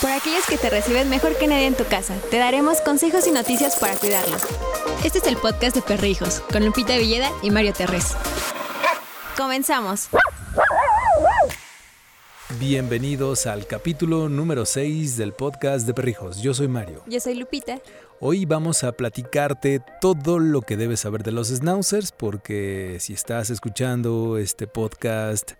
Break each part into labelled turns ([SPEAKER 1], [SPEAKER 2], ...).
[SPEAKER 1] Por aquellos que te reciben mejor que nadie en tu casa, te daremos consejos y noticias para cuidarlos. Este es el podcast de Perrijos, con Lupita Villeda y Mario Terrés. Comenzamos.
[SPEAKER 2] Bienvenidos al capítulo número 6 del podcast de Perrijos. Yo soy Mario.
[SPEAKER 1] Yo soy Lupita.
[SPEAKER 2] Hoy vamos a platicarte todo lo que debes saber de los schnauzers, porque si estás escuchando este podcast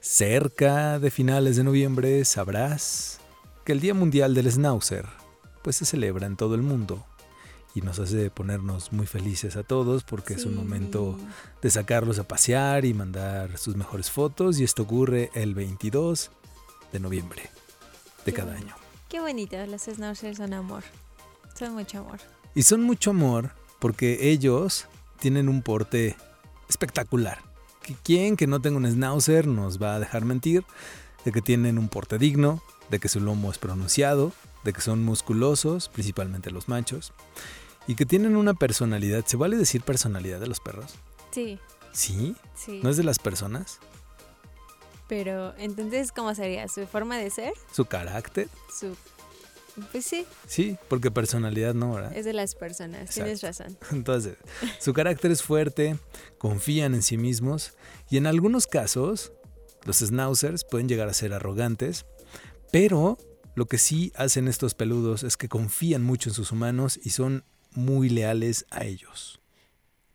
[SPEAKER 2] cerca de finales de noviembre, sabrás que el Día Mundial del Schnauzer pues se celebra en todo el mundo y nos hace ponernos muy felices a todos porque es un momento de sacarlos a pasear y mandar sus mejores fotos y esto ocurre el 22 de noviembre de cada año.
[SPEAKER 1] Qué bonito, los schnauzers son amor. Son mucho amor.
[SPEAKER 2] Y son mucho amor porque ellos tienen un porte espectacular. ¿Quién que no tenga un schnauzer nos va a dejar mentir? De que tienen un porte digno, de que su lomo es pronunciado, de que son musculosos, principalmente los machos, y que tienen una personalidad. ¿Se vale decir personalidad de los perros?
[SPEAKER 1] Sí.
[SPEAKER 2] ¿Sí?
[SPEAKER 1] Sí.
[SPEAKER 2] ¿No es de las personas?
[SPEAKER 1] Pero entonces, ¿cómo sería? ¿Su forma de ser?
[SPEAKER 2] ¿Su carácter?
[SPEAKER 1] Su... Pues sí,
[SPEAKER 2] Sí, porque personalidad no, ¿verdad?
[SPEAKER 1] es de las personas. Tienes razón.
[SPEAKER 2] Entonces, su carácter es fuerte, confían en sí mismos y en algunos casos los schnauzers pueden llegar a ser arrogantes, pero lo que sí hacen estos peludos es que confían mucho en sus humanos y son muy leales a ellos.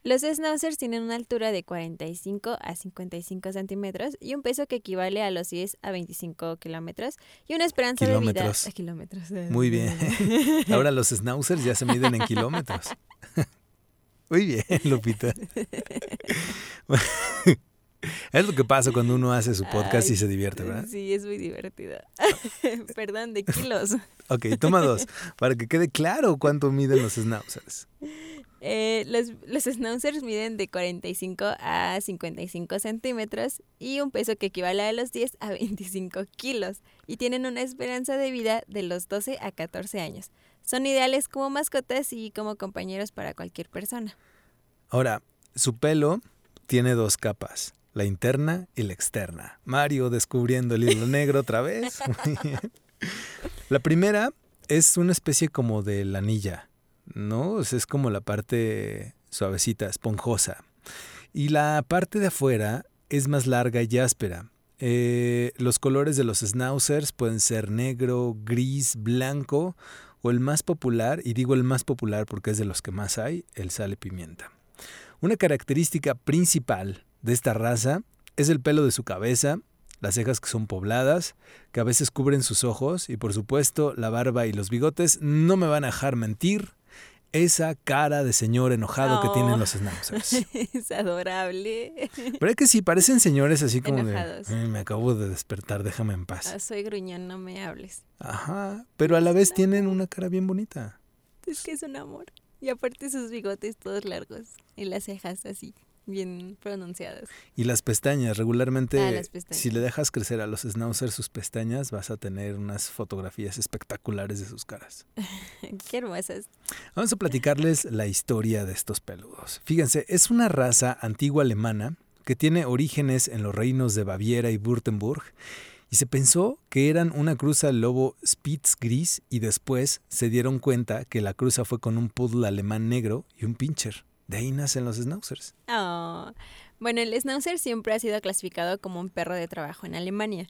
[SPEAKER 1] Los schnauzers tienen una altura de 45 a 55 centímetros y un peso que equivale a los 10 a 25 kilómetros y una esperanza
[SPEAKER 2] Kilómetros.
[SPEAKER 1] de vida... Kilómetros.
[SPEAKER 2] Muy bien. Ahora los schnauzers ya se miden en kilómetros. Muy bien, Lupita. Es lo que pasa cuando uno hace su podcast y se divierte, ¿verdad?
[SPEAKER 1] Sí, es muy divertido. Perdón, de kilos.
[SPEAKER 2] Ok, toma dos, para que quede claro cuánto miden los schnauzers.
[SPEAKER 1] Eh, los, los schnauzers miden de 45 a 55 centímetros y un peso que equivale a los 10 a 25 kilos y tienen una esperanza de vida de los 12 a 14 años. Son ideales como mascotas y como compañeros para cualquier persona.
[SPEAKER 2] Ahora, su pelo tiene dos capas, la interna y la externa. Mario descubriendo el hilo negro otra vez. La primera es una especie como de lanilla, ¿no? O sea, es como la parte suavecita, esponjosa. Y la parte de afuera es más larga y áspera. Eh, los colores de los schnauzers pueden ser negro, gris, blanco o el más popular, y digo el más popular porque es de los que más hay, el sale pimienta. Una característica principal de esta raza es el pelo de su cabeza, las cejas que son pobladas, que a veces cubren sus ojos y por supuesto la barba y los bigotes no me van a dejar mentir. Esa cara de señor enojado que tienen los schnauzers.
[SPEAKER 1] es adorable.
[SPEAKER 2] Pero es que sí, parecen señores así como
[SPEAKER 1] Enojados.
[SPEAKER 2] de, "Ay, me acabo de despertar, déjame en paz.
[SPEAKER 1] Ah, soy gruñón, no me hables.
[SPEAKER 2] Ajá, pero a la vez tienen una cara bien bonita.
[SPEAKER 1] Es que es un amor. Y aparte sus bigotes todos largos y las cejas así, bien pronunciadas.
[SPEAKER 2] Y las pestañas, regularmente,
[SPEAKER 1] Ah, las pestañas.
[SPEAKER 2] si le dejas crecer a los schnauzers sus pestañas, vas a tener unas fotografías espectaculares de sus caras.
[SPEAKER 1] Qué hermosas.
[SPEAKER 2] Vamos a platicarles la historia de estos peludos. Fíjense, es una raza antigua alemana que tiene orígenes en los reinos de Baviera y Württemberg y se pensó que eran una cruza lobo Spitz gris y después se dieron cuenta que la cruza fue con un poodle alemán negro y un pincher. De ahí nacen los schnauzers.
[SPEAKER 1] Oh. Bueno, el Schnauzer siempre ha sido clasificado como un perro de trabajo en Alemania.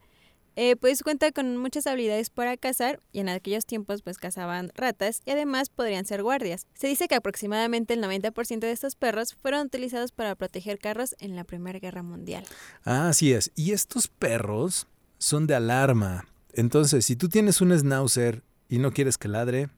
[SPEAKER 1] Eh, pues cuenta con muchas habilidades para cazar y en aquellos tiempos pues cazaban ratas y además podrían ser guardias. Se dice que aproximadamente el 90% de estos perros fueron utilizados para proteger carros en la Primera Guerra Mundial.
[SPEAKER 2] Ah, así es. Y estos perros son de alarma. Entonces, si tú tienes un schnauzer y no quieres que ladre,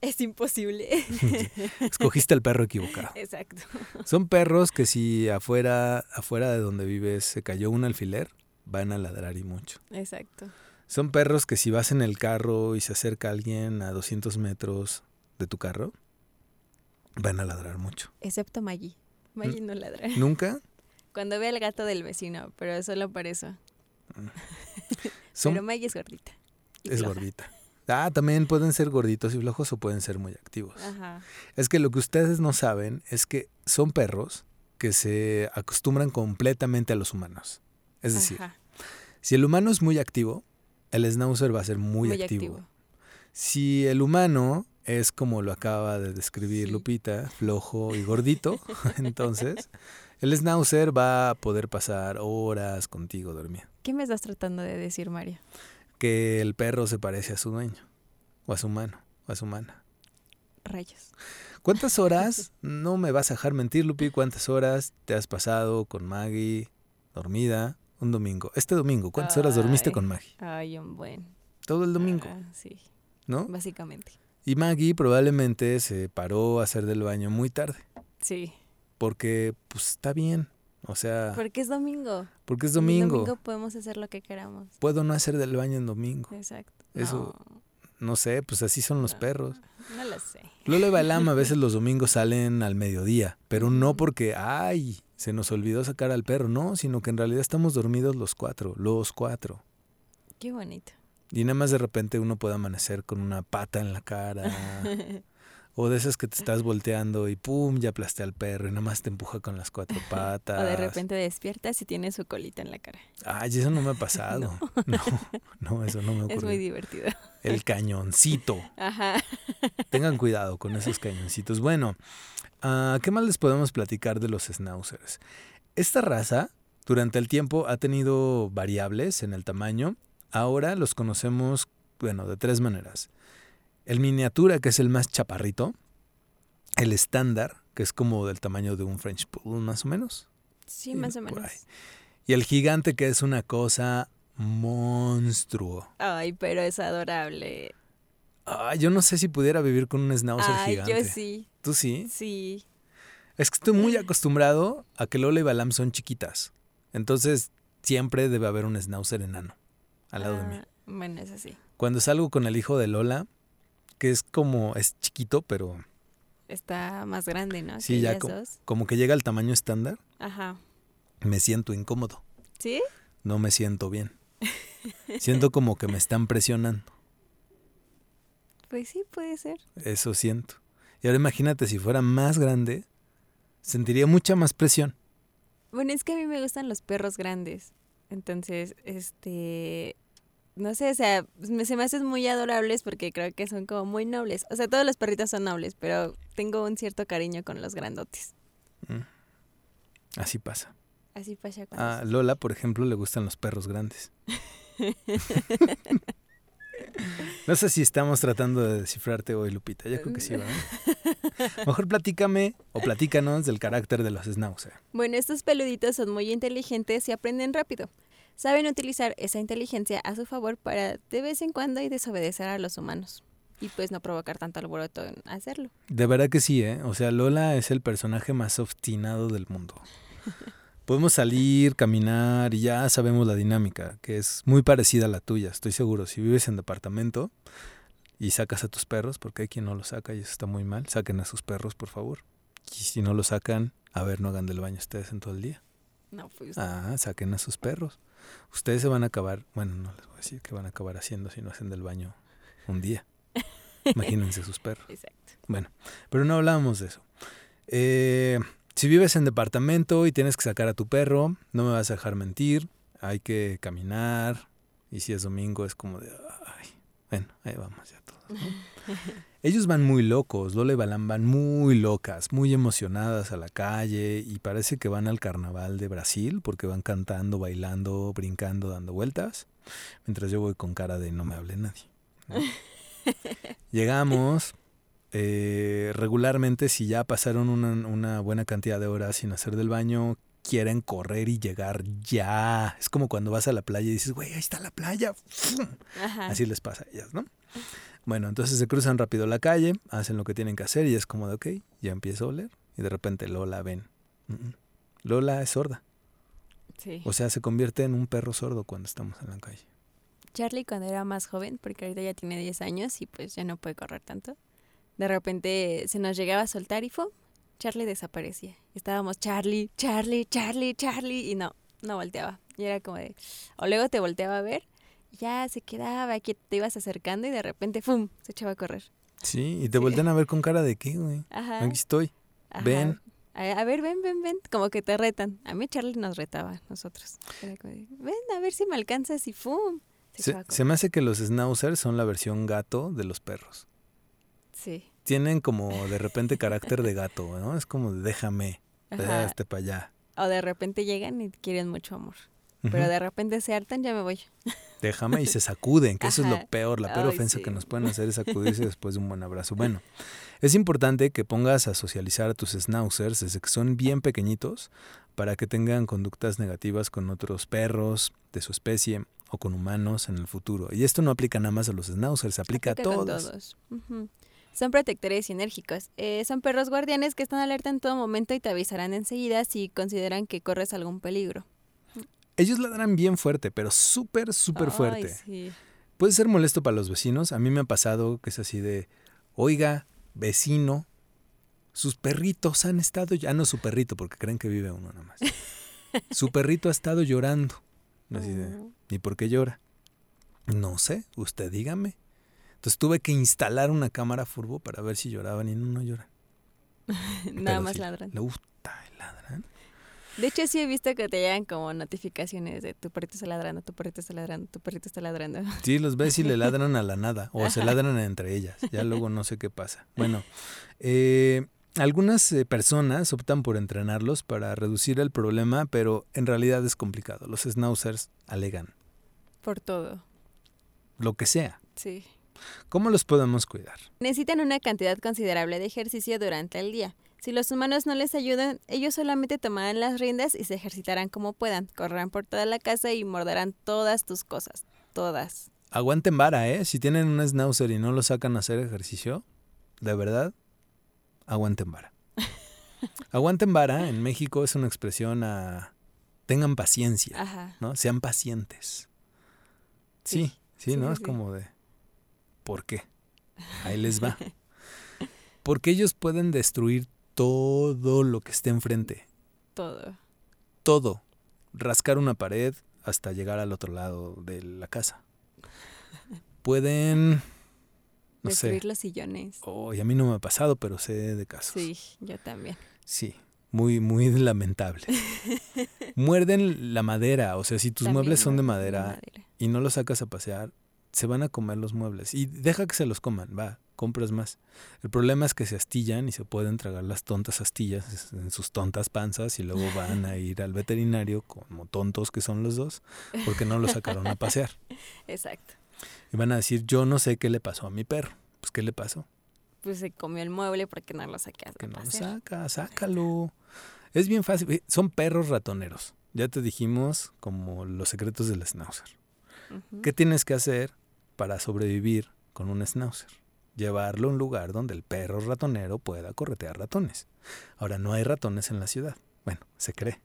[SPEAKER 1] Es imposible.
[SPEAKER 2] escogiste al perro equivocado.
[SPEAKER 1] Exacto.
[SPEAKER 2] Son perros que si afuera, afuera de donde vives se cayó un alfiler, van a ladrar y mucho.
[SPEAKER 1] Exacto.
[SPEAKER 2] Son perros que si vas en el carro y se acerca alguien a 200 metros de tu carro, van a ladrar mucho.
[SPEAKER 1] Excepto Maggie. Maggie no ladra.
[SPEAKER 2] ¿Nunca?
[SPEAKER 1] Cuando ve al gato del vecino, pero solo por eso.
[SPEAKER 2] Son,
[SPEAKER 1] Pero Maggie es gordita.
[SPEAKER 2] es
[SPEAKER 1] floja.
[SPEAKER 2] gordita. Ah, también pueden ser gorditos y flojos o pueden ser muy activos.
[SPEAKER 1] Ajá.
[SPEAKER 2] Es que lo que ustedes no saben es que son perros que se acostumbran completamente a los humanos. Es decir,
[SPEAKER 1] Ajá.
[SPEAKER 2] si el humano es muy activo, el schnauzer va a ser muy,
[SPEAKER 1] Muy
[SPEAKER 2] activo.
[SPEAKER 1] activo.
[SPEAKER 2] Si el humano es como lo acaba de describir
[SPEAKER 1] Sí.
[SPEAKER 2] Lupita, flojo y gordito, entonces el schnauzer va a poder pasar horas contigo dormido.
[SPEAKER 1] ¿Qué me estás tratando de decir, Mario?
[SPEAKER 2] Que el perro se parece a su dueño, o a su mano, o a su mana.
[SPEAKER 1] Rayos.
[SPEAKER 2] ¿Cuántas horas, no me vas a dejar mentir, Lupi, cuántas horas te has pasado con Maggie dormida un domingo? Este domingo, ¿cuántas horas dormiste con Maggie?
[SPEAKER 1] Ay, un buen.
[SPEAKER 2] Todo el domingo,
[SPEAKER 1] Ah, sí,
[SPEAKER 2] ¿no?
[SPEAKER 1] básicamente.
[SPEAKER 2] Y Maggie probablemente se paró a hacer del baño muy tarde,
[SPEAKER 1] Sí.
[SPEAKER 2] porque pues está bien, o sea,
[SPEAKER 1] Porque es domingo.
[SPEAKER 2] porque es
[SPEAKER 1] El
[SPEAKER 2] domingo.
[SPEAKER 1] domingo podemos hacer lo que queramos.
[SPEAKER 2] Puedo no hacer del baño en domingo.
[SPEAKER 1] Exacto.
[SPEAKER 2] Eso- No sé, pues así son los
[SPEAKER 1] No.
[SPEAKER 2] perros.
[SPEAKER 1] No, no lo sé.
[SPEAKER 2] Lola y Balam a veces los domingos salen al mediodía, pero no porque, ay, se nos olvidó sacar al perro, no, sino que en realidad estamos dormidos los cuatro, los cuatro.
[SPEAKER 1] Qué bonito.
[SPEAKER 2] Y nada más de repente uno puede amanecer con una pata en la cara, o de esas que te estás volteando y pum, ya aplasté al perro y nada más te empuja con las cuatro patas.
[SPEAKER 1] O de repente despiertas y tiene su colita en la cara.
[SPEAKER 2] Ay, eso no me ha pasado. No, no, eso no me
[SPEAKER 1] Es muy
[SPEAKER 2] ocurrió.
[SPEAKER 1] divertido.
[SPEAKER 2] El cañoncito.
[SPEAKER 1] Ajá.
[SPEAKER 2] Tengan cuidado con esos cañoncitos. Bueno, ah, ¿qué más les podemos platicar de los schnauzers? Esta raza, durante el tiempo, ha tenido variables en el tamaño. Ahora los conocemos, bueno, de tres maneras. El miniatura, que es el más chaparrito. El estándar, que es como del tamaño de un French Poodle, más o menos.
[SPEAKER 1] Sí, más o menos.
[SPEAKER 2] ahí. Y el gigante, que es una cosa monstruo.
[SPEAKER 1] Ay, pero es adorable.
[SPEAKER 2] Ay, yo no sé si pudiera vivir con un schnauzer
[SPEAKER 1] Ay,
[SPEAKER 2] gigante.
[SPEAKER 1] yo sí.
[SPEAKER 2] ¿Tú sí?
[SPEAKER 1] Sí.
[SPEAKER 2] Es que estoy muy acostumbrado a que Lola y Balam son chiquitas. Entonces, siempre debe haber un schnauzer enano al lado de mí.
[SPEAKER 1] Ah, Bueno, es así.
[SPEAKER 2] Cuando salgo con el hijo de Lola, que es como, es chiquito, pero
[SPEAKER 1] Está más grande, ¿no?
[SPEAKER 2] Sí, ya
[SPEAKER 1] ellas
[SPEAKER 2] co-
[SPEAKER 1] dos.
[SPEAKER 2] como que llega al tamaño estándar,
[SPEAKER 1] Ajá.
[SPEAKER 2] me siento incómodo.
[SPEAKER 1] ¿Sí?
[SPEAKER 2] No me siento bien. Siento como que me están presionando.
[SPEAKER 1] Pues sí, puede ser.
[SPEAKER 2] Eso siento. Y ahora imagínate si fuera más grande, sentiría mucha más presión.
[SPEAKER 1] Bueno, es que a mí me gustan los perros grandes. Entonces, este. No sé, o sea, me- se me hacen muy adorables porque creo que son como muy nobles. O sea, todos los perritos son nobles, pero tengo un cierto cariño con los grandotes.
[SPEAKER 2] Mm. Así pasa.
[SPEAKER 1] Así pasa con
[SPEAKER 2] A
[SPEAKER 1] los-
[SPEAKER 2] Lola, por ejemplo, le gustan los perros grandes. No sé si estamos tratando de descifrarte hoy, Lupita. Yo creo que sí, ¿verdad? Mejor platícame o platícanos del carácter de los schnauzer.
[SPEAKER 1] Bueno, estos peluditos son muy inteligentes y aprenden rápido. Saben utilizar esa inteligencia a su favor para de vez en cuando y desobedecer a los humanos. Y pues no provocar tanto alboroto en hacerlo.
[SPEAKER 2] De verdad que sí, ¿eh? O sea, Lola es el personaje más obstinado del mundo. Podemos salir, caminar y ya sabemos la dinámica, que es muy parecida a la tuya, estoy seguro. Si vives en departamento y sacas a tus perros, porque hay quien no los saca y eso está muy mal, saquen a sus perros, por favor. Y si no los sacan, a ver, no hagan del baño ustedes en todo el día.
[SPEAKER 1] No, pues.
[SPEAKER 2] Ah, saquen a sus perros. Ustedes se van a acabar, bueno, no les voy a decir que van a acabar haciendo si no hacen del baño un día. Imagínense sus perros.
[SPEAKER 1] Exacto.
[SPEAKER 2] Bueno, pero no hablábamos de eso. Eh, si vives en departamento y tienes que sacar a tu perro, no me vas a dejar mentir, hay que caminar y si es domingo es como de, ay, bueno, ahí vamos ya todos. ¿no? Ellos van muy locos, Lola y Balam van muy locas, muy emocionadas a la calle y parece que van al carnaval de Brasil porque van cantando, bailando, brincando, dando vueltas, mientras yo voy con cara de no me hable nadie. ¿no? Llegamos, eh, regularmente si ya pasaron una, una buena cantidad de horas sin hacer del baño, quieren correr y llegar ya. Es como cuando vas a la playa y dices, güey, ahí está la playa. Así les pasa a ellas, ¿no? Bueno, entonces se cruzan rápido la calle, hacen lo que tienen que hacer y es como de, ok, ya empiezo a oler. Y de repente Lola ven. Lola es sorda.
[SPEAKER 1] Sí.
[SPEAKER 2] O sea, se convierte en un perro sordo cuando estamos en la calle.
[SPEAKER 1] Charlie cuando era más joven, porque ahorita ya tiene 10 años y pues ya no puede correr tanto, de repente se nos llegaba a soltar y ¡fum! Charlie desaparecía. Estábamos Charlie, Charlie, Charlie, Charlie y no, no volteaba. Y era como de... O luego te volteaba a ver, y ya se quedaba, aquí te ibas acercando y de repente ¡fum! se echaba a correr.
[SPEAKER 2] Sí, y te
[SPEAKER 1] Sí.
[SPEAKER 2] voltean a ver con cara de qué, güey.
[SPEAKER 1] Ajá.
[SPEAKER 2] Aquí estoy.
[SPEAKER 1] ajá.
[SPEAKER 2] ven.
[SPEAKER 1] A, ver, ven, ven, ven. Como que te retan. A mí Charlie nos retaba, nosotros. Era como de, ven, a ver si me alcanzas y ¡fum! Se,
[SPEAKER 2] Se, se me hace que los schnauzers son la versión gato de los perros.
[SPEAKER 1] Sí.
[SPEAKER 2] Tienen como de repente carácter de gato, ¿no? Es como de déjame, este para allá.
[SPEAKER 1] O de repente llegan y quieren mucho amor. Pero de repente se hartan, ya me voy.
[SPEAKER 2] Déjame y se sacuden, que eso es lo peor, la peor
[SPEAKER 1] Ay,
[SPEAKER 2] ofensa
[SPEAKER 1] sí.
[SPEAKER 2] que nos pueden hacer es sacudirse después de un buen abrazo. Bueno, es importante que pongas a socializar a tus schnauzers desde que son bien pequeñitos para que tengan conductas negativas con otros perros de su especie o con humanos en el futuro. Y esto no aplica nada más a los schnauzers, aplica,
[SPEAKER 1] Aplica
[SPEAKER 2] a
[SPEAKER 1] con
[SPEAKER 2] todos.
[SPEAKER 1] todos. Ujú. Son protectores y enérgicos. Eh, son perros guardianes que están alerta en todo momento y te avisarán enseguida si consideran que corres algún peligro.
[SPEAKER 2] Ellos ladran bien fuerte, pero súper, súper fuerte.
[SPEAKER 1] sí.
[SPEAKER 2] Puede ser molesto para los vecinos. A mí me ha pasado que es así de, oiga, vecino, sus perritos han estado, ya no su perrito, porque creen que vive uno nada más. Su perrito ha estado llorando. Así de. ¿y por qué llora? No sé, usted dígame. Entonces tuve que instalar una cámara furbo para ver si lloraban y no, no lloran.
[SPEAKER 1] Nada
[SPEAKER 2] Pero
[SPEAKER 1] más
[SPEAKER 2] sí,
[SPEAKER 1] ladran.
[SPEAKER 2] Le gusta ladran.
[SPEAKER 1] De hecho, sí he visto que te llegan como notificaciones de tu perrito está ladrando, tu perrito está ladrando, tu perrito está ladrando.
[SPEAKER 2] Sí, los ves y le ladran a la nada o se ladran entre ellas. Ya luego no sé qué pasa. Bueno, eh, algunas eh, personas optan por entrenarlos para reducir el problema, pero en realidad es complicado. Los schnauzers alegan
[SPEAKER 1] Por todo.
[SPEAKER 2] lo que sea.
[SPEAKER 1] Sí.
[SPEAKER 2] ¿Cómo los podemos cuidar?
[SPEAKER 1] Necesitan una cantidad considerable de ejercicio durante el día. Si los humanos no les ayudan, ellos solamente tomarán las riendas y se ejercitarán como puedan. Correrán por toda la casa y morderán todas tus cosas. Todas.
[SPEAKER 2] Aguanten vara, ¿eh? Si tienen un schnauzer y no lo sacan a hacer ejercicio, de verdad, aguanten vara. aguanten vara en México es una expresión a tengan paciencia.
[SPEAKER 1] Ajá.
[SPEAKER 2] ¿no? Sean pacientes. Sí,
[SPEAKER 1] Sí,
[SPEAKER 2] ¿no?
[SPEAKER 1] sí,
[SPEAKER 2] es
[SPEAKER 1] sí.
[SPEAKER 2] como de, ¿por qué? Ahí les va. Porque ellos pueden destruir todo lo que esté enfrente.
[SPEAKER 1] Todo.
[SPEAKER 2] Todo. Rascar una pared hasta llegar al otro lado de la casa. Pueden, no
[SPEAKER 1] Destruir
[SPEAKER 2] sé.
[SPEAKER 1] los sillones.
[SPEAKER 2] Oh, y a mí no me ha pasado, pero sé de casos.
[SPEAKER 1] Sí, yo también.
[SPEAKER 2] Sí, muy, muy lamentable. Muerden la madera, o sea, si tus
[SPEAKER 1] También
[SPEAKER 2] muebles son de madera. y no los sacas a pasear, se van a comer los muebles. Y deja que se los coman, va, compras más. El problema es que se astillan y se pueden tragar las tontas astillas en sus tontas panzas y luego van a ir al veterinario como tontos que son los dos, porque no los sacaron a pasear.
[SPEAKER 1] Exacto.
[SPEAKER 2] Y van a decir, yo no sé qué le pasó a mi perro. Pues, ¿qué le pasó?
[SPEAKER 1] Pues se comió el mueble porque no lo a
[SPEAKER 2] Que no lo saca, sácalo. Es bien fácil. eh, Son perros ratoneros. Ya te dijimos como los secretos del schnauzer. ¿Qué tienes que hacer para sobrevivir con un schnauzer? Llevarlo a un lugar donde el perro ratonero pueda corretear ratones. Ahora, no hay ratones en la ciudad. Bueno, se cree.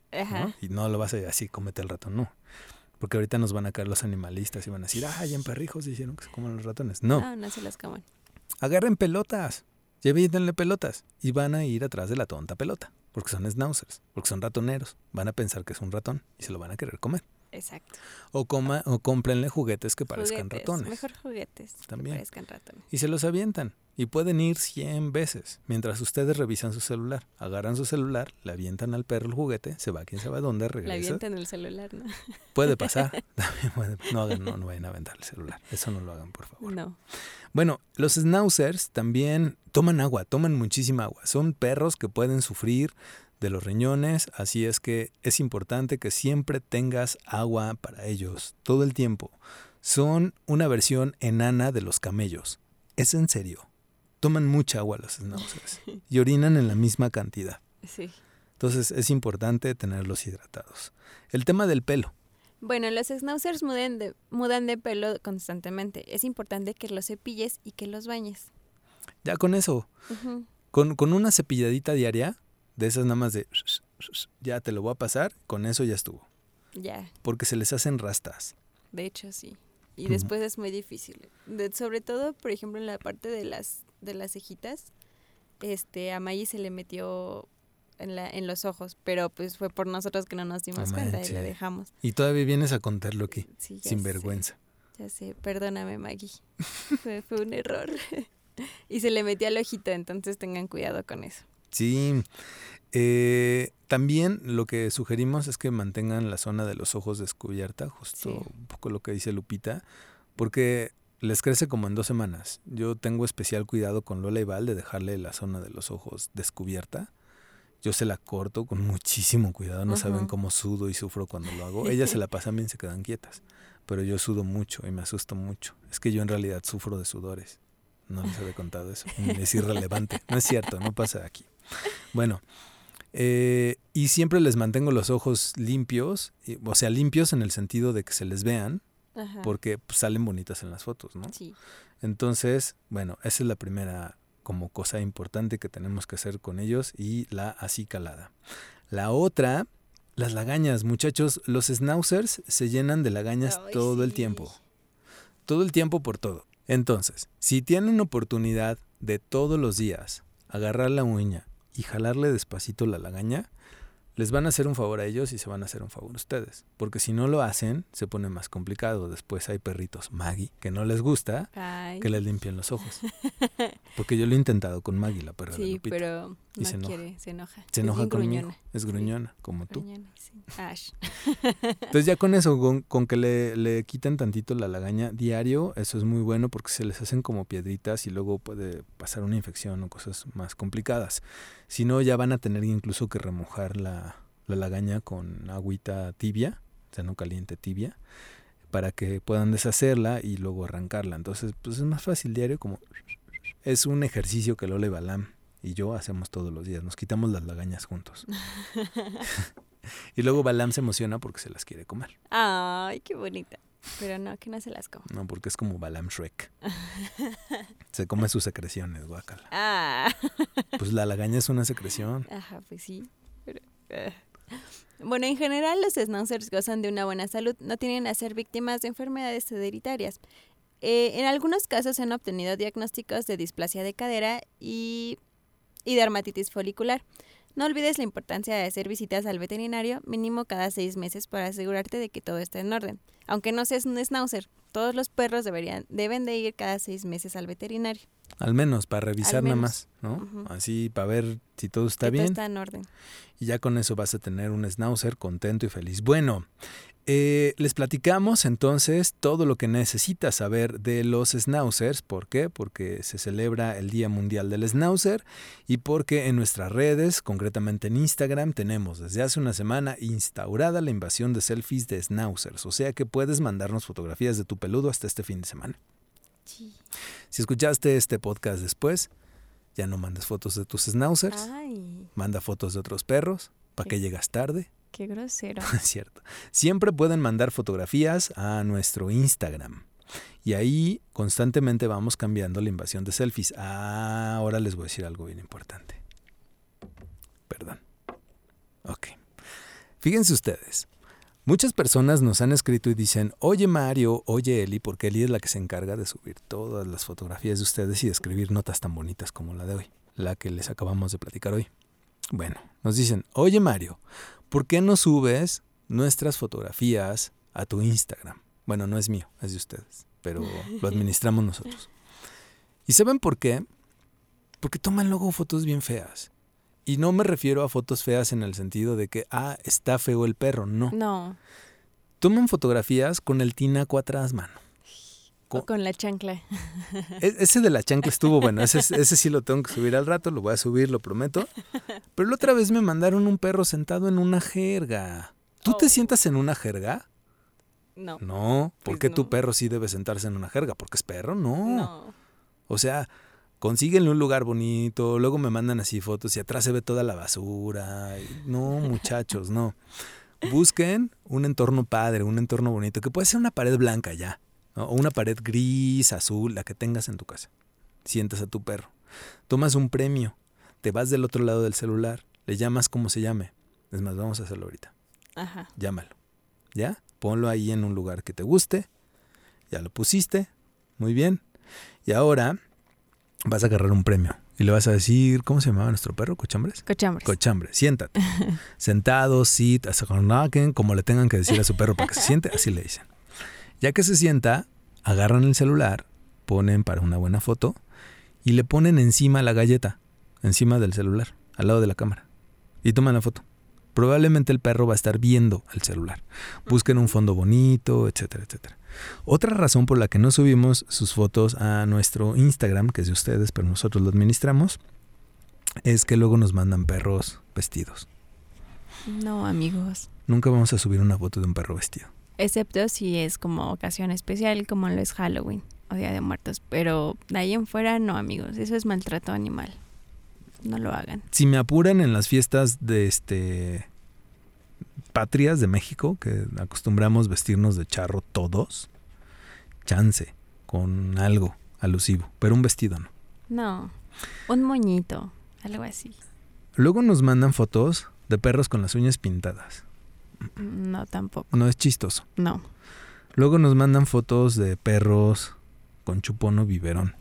[SPEAKER 2] Y no lo vas a así, comete el ratón, no. Porque ahorita nos van a caer los animalistas y van a decir, ay, en perrijos hicieron que se coman los ratones. No,
[SPEAKER 1] No, no se las coman.
[SPEAKER 2] agarren pelotas, llévenle pelotas y van a ir atrás de la tonta pelota. Porque son schnauzers, porque son ratoneros. Van a pensar que es un ratón y se lo van a querer comer.
[SPEAKER 1] Exacto.
[SPEAKER 2] O, coma, o cómprenle juguetes que parezcan
[SPEAKER 1] Juguetes,
[SPEAKER 2] ratones.
[SPEAKER 1] Mejor juguetes
[SPEAKER 2] También.
[SPEAKER 1] que parezcan ratones.
[SPEAKER 2] Y se los avientan. Y pueden ir 100 veces. Mientras ustedes revisan su celular. Agarran su celular, le avientan al perro el juguete, se va quién sabe dónde, regresa.
[SPEAKER 1] avientan el celular, ¿no?
[SPEAKER 2] Puede pasar. También puede- no, hagan, no, no vayan a aventar el celular. Eso no lo hagan, por favor.
[SPEAKER 1] No.
[SPEAKER 2] Bueno, los schnauzers también toman agua, toman muchísima agua. Son perros que pueden sufrir de los riñones, así es que es importante que siempre tengas agua para ellos todo el tiempo. Son una versión enana de los camellos. Es en serio. Toman mucha agua los schnauzers y orinan en la misma cantidad.
[SPEAKER 1] Sí.
[SPEAKER 2] Entonces es importante tenerlos hidratados. El tema del pelo.
[SPEAKER 1] Bueno, los schnauzers mudan de, mudan de pelo constantemente. Es importante que los cepilles y que los bañes.
[SPEAKER 2] Ya con eso. Con, con una cepilladita diaria, de esas nada más de ya te lo voy a pasar, con eso ya estuvo.
[SPEAKER 1] Ya,
[SPEAKER 2] Porque se les hacen rastas.
[SPEAKER 1] de hecho sí. Y después es muy difícil. De- sobre todo, por ejemplo, en la parte de las de las cejitas, este a Maggie se le metió en la en los ojos, pero pues fue por nosotros que no nos dimos cuenta y le dejamos.
[SPEAKER 2] Y todavía vienes a contarlo aquí,
[SPEAKER 1] Sí,
[SPEAKER 2] sin
[SPEAKER 1] sé,
[SPEAKER 2] vergüenza.
[SPEAKER 1] Ya sé, perdóname Maggie. fue, fue un error. y se le metió al ojito, entonces tengan cuidado con eso.
[SPEAKER 2] Sí. Eh, también lo que sugerimos es que mantengan la zona de los ojos descubierta, justo un poco lo que dice Lupita, porque les crece como en dos semanas. Yo tengo especial cuidado con Lola y Val de dejarle la zona de los ojos descubierta. Yo se la corto con muchísimo cuidado, no saben cómo sudo y sufro cuando lo hago. Ellas se la pasan bien, se quedan quietas, pero yo sudo mucho y me asusto mucho. Es que yo en realidad sufro de sudores. No les había contado eso. Es irrelevante. No es cierto, no pasa aquí. Bueno, eh, y siempre les mantengo los ojos limpios, o sea, limpios en el sentido de que se les vean, porque pues, salen bonitas en las fotos, ¿no? Sí. Entonces, bueno, esa es la primera como cosa importante que tenemos que hacer con ellos y la así calada. La otra, las lagañas, muchachos, los schnauzers se llenan de lagañas todo el tiempo. Todo el tiempo por todo. Entonces, si tienen oportunidad de todos los días agarrar la uña y jalarle despacito la lagaña, les van a hacer un favor a ellos y se van a hacer un favor a ustedes. Porque si no lo hacen, se pone más complicado. Después hay perritos Maggie que no les gusta que les limpien los ojos. Porque yo lo he intentado con Maggie, la perra de Lupita.
[SPEAKER 1] pero no se enoja. quiere, se enoja.
[SPEAKER 2] Se enoja conmigo. Es gruñona, como tú. Entonces ya con eso, con, que le, le, quiten tantito la lagaña diario, eso es muy bueno porque se les hacen como piedritas y luego puede pasar una infección o cosas más complicadas. Si no, ya van a tener incluso que remojar la, la lagaña con agüita tibia, o sea, no caliente, tibia, para que puedan deshacerla y luego arrancarla. Entonces, pues es más fácil diario como... Es un ejercicio que Lola Balam y yo hacemos todos los días. Nos quitamos las lagañas juntos. y luego Balam se emociona porque se las quiere comer.
[SPEAKER 1] Ay, qué bonita. Pero no, que no se las coma.
[SPEAKER 2] No, porque es como Balam Shrek. se come sus secreciones, guacala. Ah. pues la lagaña es una secreción.
[SPEAKER 1] Ajá, pues sí. Eh. Bueno, en general los schnauzers gozan de una buena salud, no tienen a ser víctimas de enfermedades hereditarias. Eh, en algunos casos se han obtenido diagnósticos de displasia de cadera y, y dermatitis folicular. No olvides la importancia de hacer visitas al veterinario mínimo cada seis meses para asegurarte de que todo está en orden. Aunque no seas un schnauzer, todos los perros deberían, deben de ir cada seis meses al veterinario.
[SPEAKER 2] Al menos, para revisar nada más, ¿no? Así, para ver si todo está bien.
[SPEAKER 1] Todo está en orden.
[SPEAKER 2] Y ya con eso vas a tener un schnauzer contento y feliz. Bueno, eh, les platicamos entonces todo lo que necesitas saber de los schnauzers. ¿Por qué? Porque se celebra el Día Mundial del Schnauzer y porque en nuestras redes, concretamente en Instagram, tenemos desde hace una semana instaurada la invasión de selfies de schnauzers. O sea que puedes mandarnos fotografías de tu peludo hasta este fin de semana. Sí. Si escuchaste este podcast después, ya no mandes fotos de tus schnauzers. Manda fotos de otros perros. ¿Para qué llegas tarde?
[SPEAKER 1] Qué grosero.
[SPEAKER 2] Es cierto. Siempre pueden mandar fotografías a nuestro Instagram. Y ahí constantemente vamos cambiando la invasión de selfies. Ah, ahora les voy a decir algo bien importante. Perdón. Ok. Fíjense ustedes. Muchas personas nos han escrito y dicen, oye Mario, oye Eli, porque Eli es la que se encarga de subir todas las fotografías de ustedes y de escribir notas tan bonitas como la de hoy, la que les acabamos de platicar hoy. Bueno, nos dicen, oye Mario, ¿por qué no subes nuestras fotografías a tu Instagram? Bueno, no es mío, es de ustedes, pero lo administramos nosotros. ¿Y saben por qué? Porque toman luego fotos bien feas. Y no me refiero a fotos feas en el sentido de que, ah, está feo el perro, no.
[SPEAKER 1] No.
[SPEAKER 2] Toman fotografías con el tinaco atrás, mano.
[SPEAKER 1] Con, o con la chancla.
[SPEAKER 2] E, ese de la chancla estuvo bueno, ese, ese sí lo tengo que subir al rato, lo voy a subir, lo prometo. Pero la otra vez me mandaron un perro sentado en una jerga. ¿Tú te oh. sientas en una jerga?
[SPEAKER 1] No.
[SPEAKER 2] No, ¿por qué tu perro sí debe sentarse en una jerga? ¿Porque es perro? No. no. O sea, consíguenle un lugar bonito, luego me mandan así fotos y atrás se ve toda la basura. No, muchachos, no. Busquen un entorno padre, un entorno bonito, que puede ser una pared blanca ya, o una pared gris, azul, la que tengas en tu casa. Sientas a tu perro. Tomas un premio, te vas del otro lado del celular, le llamas como se llame. Es más, vamos a hacerlo ahorita.
[SPEAKER 1] Ajá.
[SPEAKER 2] Llámalo. ¿Ya? Ponlo ahí en un lugar que te guste. Ya lo pusiste. Muy bien. Y ahora vas a agarrar un premio. Y le vas a decir, ¿cómo se llamaba nuestro perro? ¿Cochambres?
[SPEAKER 1] Cochambres.
[SPEAKER 2] Cochambres. Siéntate. Sentado, sit, como le tengan que decir a su perro para que se siente, así le dicen. Ya que se sienta, agarran el celular, ponen para una buena foto y le ponen encima la galleta, encima del celular al lado de la cámara y toman la foto. Probablemente el perro va a estar viendo el celular. Busquen un fondo bonito, etcétera, etcétera. Otra razón por la que no subimos sus fotos a nuestro Instagram, que es de ustedes, pero nosotros lo administramos, es que luego nos mandan perros vestidos.
[SPEAKER 1] No, amigos.
[SPEAKER 2] Nunca vamos a subir una foto de un perro vestido.
[SPEAKER 1] Excepto si es como ocasión especial, como lo es Halloween o Día de Muertos. Pero de ahí en fuera, no, amigos. Eso es maltrato animal. No lo hagan.
[SPEAKER 2] Si me apuran en las fiestas de este patrias de México, que acostumbramos vestirnos de charro todos, chance, con algo alusivo, pero un vestido no.
[SPEAKER 1] No, un moñito, algo así.
[SPEAKER 2] Luego nos mandan fotos de perros con las uñas pintadas.
[SPEAKER 1] No, tampoco.
[SPEAKER 2] No es chistoso.
[SPEAKER 1] No.
[SPEAKER 2] Luego nos mandan fotos de perros con chupón o biberón.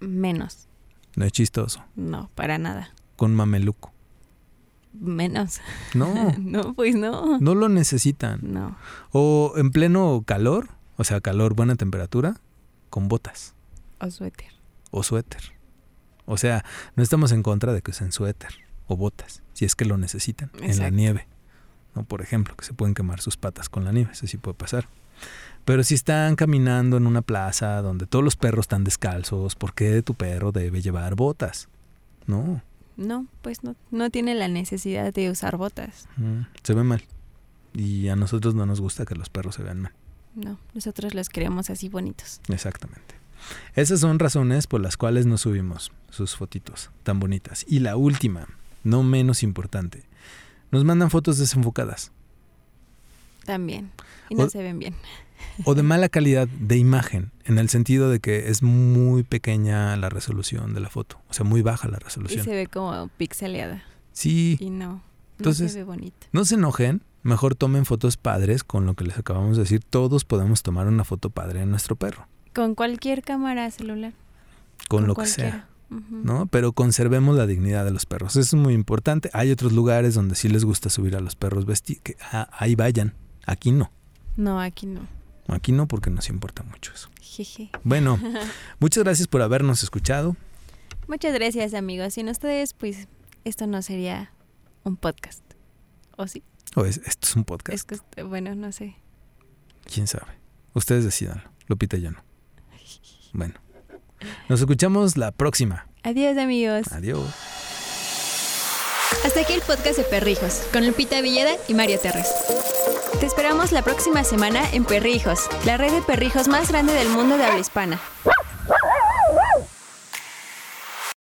[SPEAKER 1] Menos.
[SPEAKER 2] No es chistoso.
[SPEAKER 1] No, para nada.
[SPEAKER 2] Con mameluco.
[SPEAKER 1] Menos.
[SPEAKER 2] No.
[SPEAKER 1] no, pues no.
[SPEAKER 2] No lo necesitan.
[SPEAKER 1] No.
[SPEAKER 2] O en pleno calor, o sea, calor, buena temperatura, con botas.
[SPEAKER 1] O suéter.
[SPEAKER 2] O suéter. O sea, no estamos en contra de que usen suéter o botas, si es que lo necesitan, en la nieve. ¿no? Por ejemplo, que se pueden quemar sus patas con la nieve, eso sí puede pasar. Pero si están caminando en una plaza donde todos los perros están descalzos, ¿por qué tu perro debe llevar botas? No,
[SPEAKER 1] No, pues no, no tiene la necesidad de usar botas.
[SPEAKER 2] mm, se ve mal. Y a nosotros no nos gusta que los perros se vean mal.
[SPEAKER 1] No, nosotros los queremos así bonitos.
[SPEAKER 2] Exactamente. Esas son razones por las cuales no subimos sus fotitos tan bonitas. Y la última, no menos importante, nos mandan fotos desenfocadas
[SPEAKER 1] También. Y no
[SPEAKER 2] O-
[SPEAKER 1] se ven bien.
[SPEAKER 2] o de mala calidad de imagen, en el sentido de que es muy pequeña la resolución de la foto, o sea, muy baja la
[SPEAKER 1] Y
[SPEAKER 2] resolución.
[SPEAKER 1] se ve como pixeleada.
[SPEAKER 2] Sí,
[SPEAKER 1] Y no. No
[SPEAKER 2] Entonces-
[SPEAKER 1] se ve bonito.
[SPEAKER 2] no se enojen, mejor tomen fotos padres con lo que les acabamos de decir. Todos podemos tomar una foto padre de nuestro perro,
[SPEAKER 1] Con cualquier cámara celular.
[SPEAKER 2] con, lo que sea. ¿no? Pero conservemos la dignidad de los perros. Eso es muy importante. Hay otros lugares donde sí les gusta subir a los perros vestidos. Que ah, ahí vayan. Aquí no.
[SPEAKER 1] No, aquí no.
[SPEAKER 2] Aquí no porque nos importa mucho eso.
[SPEAKER 1] Jeje.
[SPEAKER 2] Bueno, muchas gracias por habernos escuchado.
[SPEAKER 1] Muchas gracias, amigos. Sin ustedes, pues, esto no sería un podcast. ¿O sí?
[SPEAKER 2] O es- esto es un podcast.
[SPEAKER 1] Es que, bueno, no sé.
[SPEAKER 2] ¿Quién sabe? Ustedes decidanlo. Lupita y yo no. Bueno. Nos escuchamos la próxima.
[SPEAKER 1] Adiós, amigos.
[SPEAKER 2] Adiós.
[SPEAKER 1] Hasta aquí el podcast de Perrijos, con Lupita Villeda y Mario Terres. Te esperamos la próxima semana en Perrijos, la red de perrijos más grande del mundo de habla hispana.